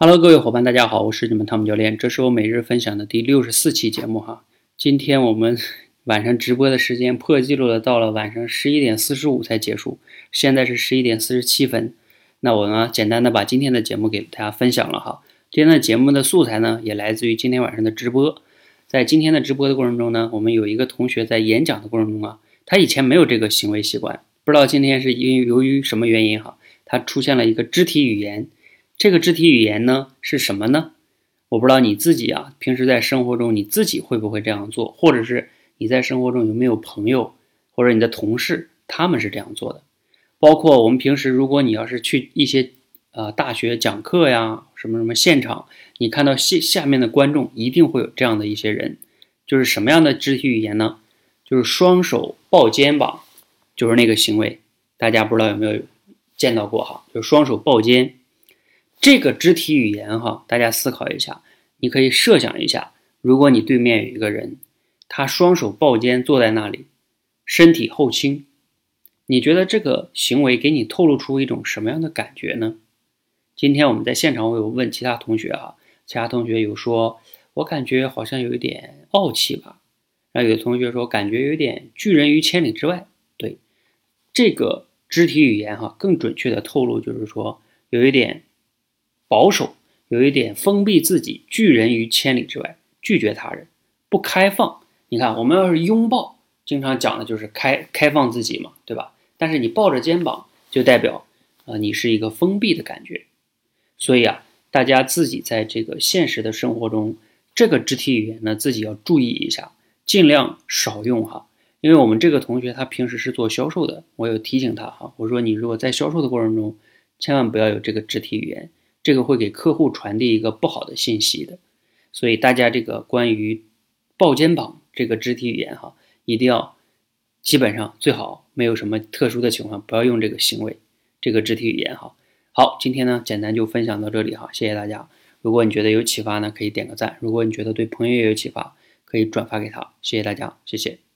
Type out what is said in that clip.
Hello，各位伙伴，大家好，我是你们汤姆教练，这是我每日分享的第六十四期节目哈。今天我们 晚上直播的时间破纪录的，到了晚上十一点四十五才结束，现在是十一点四十七分。那我呢，简单的把今天的节目给大家分享了哈。今天的节目的素材呢，也来自于今天晚上的直播。在今天的直播的过程中呢，我们有一个同学在演讲的过程中啊，他以前没有这个行为习惯，不知道今天是因由于什么原因哈，他出现了一个肢体语言。这个肢体语言呢是什么呢？我不知道你自己啊，平时在生活中你自己会不会这样做，或者是你在生活中有没有朋友或者你的同事他们是这样做的？包括我们平时，如果你要是去一些呃大学讲课呀，什么什么现场，你看到下下面的观众一定会有这样的一些人，就是什么样的肢体语言呢？就是双手抱肩膀，就是那个行为，大家不知道有没有见到过哈？就双手抱肩。这个肢体语言哈，大家思考一下，你可以设想一下，如果你对面有一个人，他双手抱肩坐在那里，身体后倾，你觉得这个行为给你透露出一种什么样的感觉呢？今天我们在现场，我有问其他同学哈，其他同学有说，我感觉好像有一点傲气吧，然后有的同学说感觉有点拒人于千里之外。对，这个肢体语言哈，更准确的透露就是说有一点。保守有一点封闭自己，拒人于千里之外，拒绝他人，不开放。你看，我们要是拥抱，经常讲的就是开开放自己嘛，对吧？但是你抱着肩膀，就代表啊，你是一个封闭的感觉。所以啊，大家自己在这个现实的生活中，这个肢体语言呢，自己要注意一下，尽量少用哈。因为我们这个同学他平时是做销售的，我有提醒他哈，我说你如果在销售的过程中，千万不要有这个肢体语言。这个会给客户传递一个不好的信息的，所以大家这个关于抱肩膀这个肢体语言哈，一定要基本上最好没有什么特殊的情况，不要用这个行为，这个肢体语言哈。好，今天呢简单就分享到这里哈，谢谢大家。如果你觉得有启发呢，可以点个赞；如果你觉得对朋友也有启发，可以转发给他。谢谢大家，谢谢。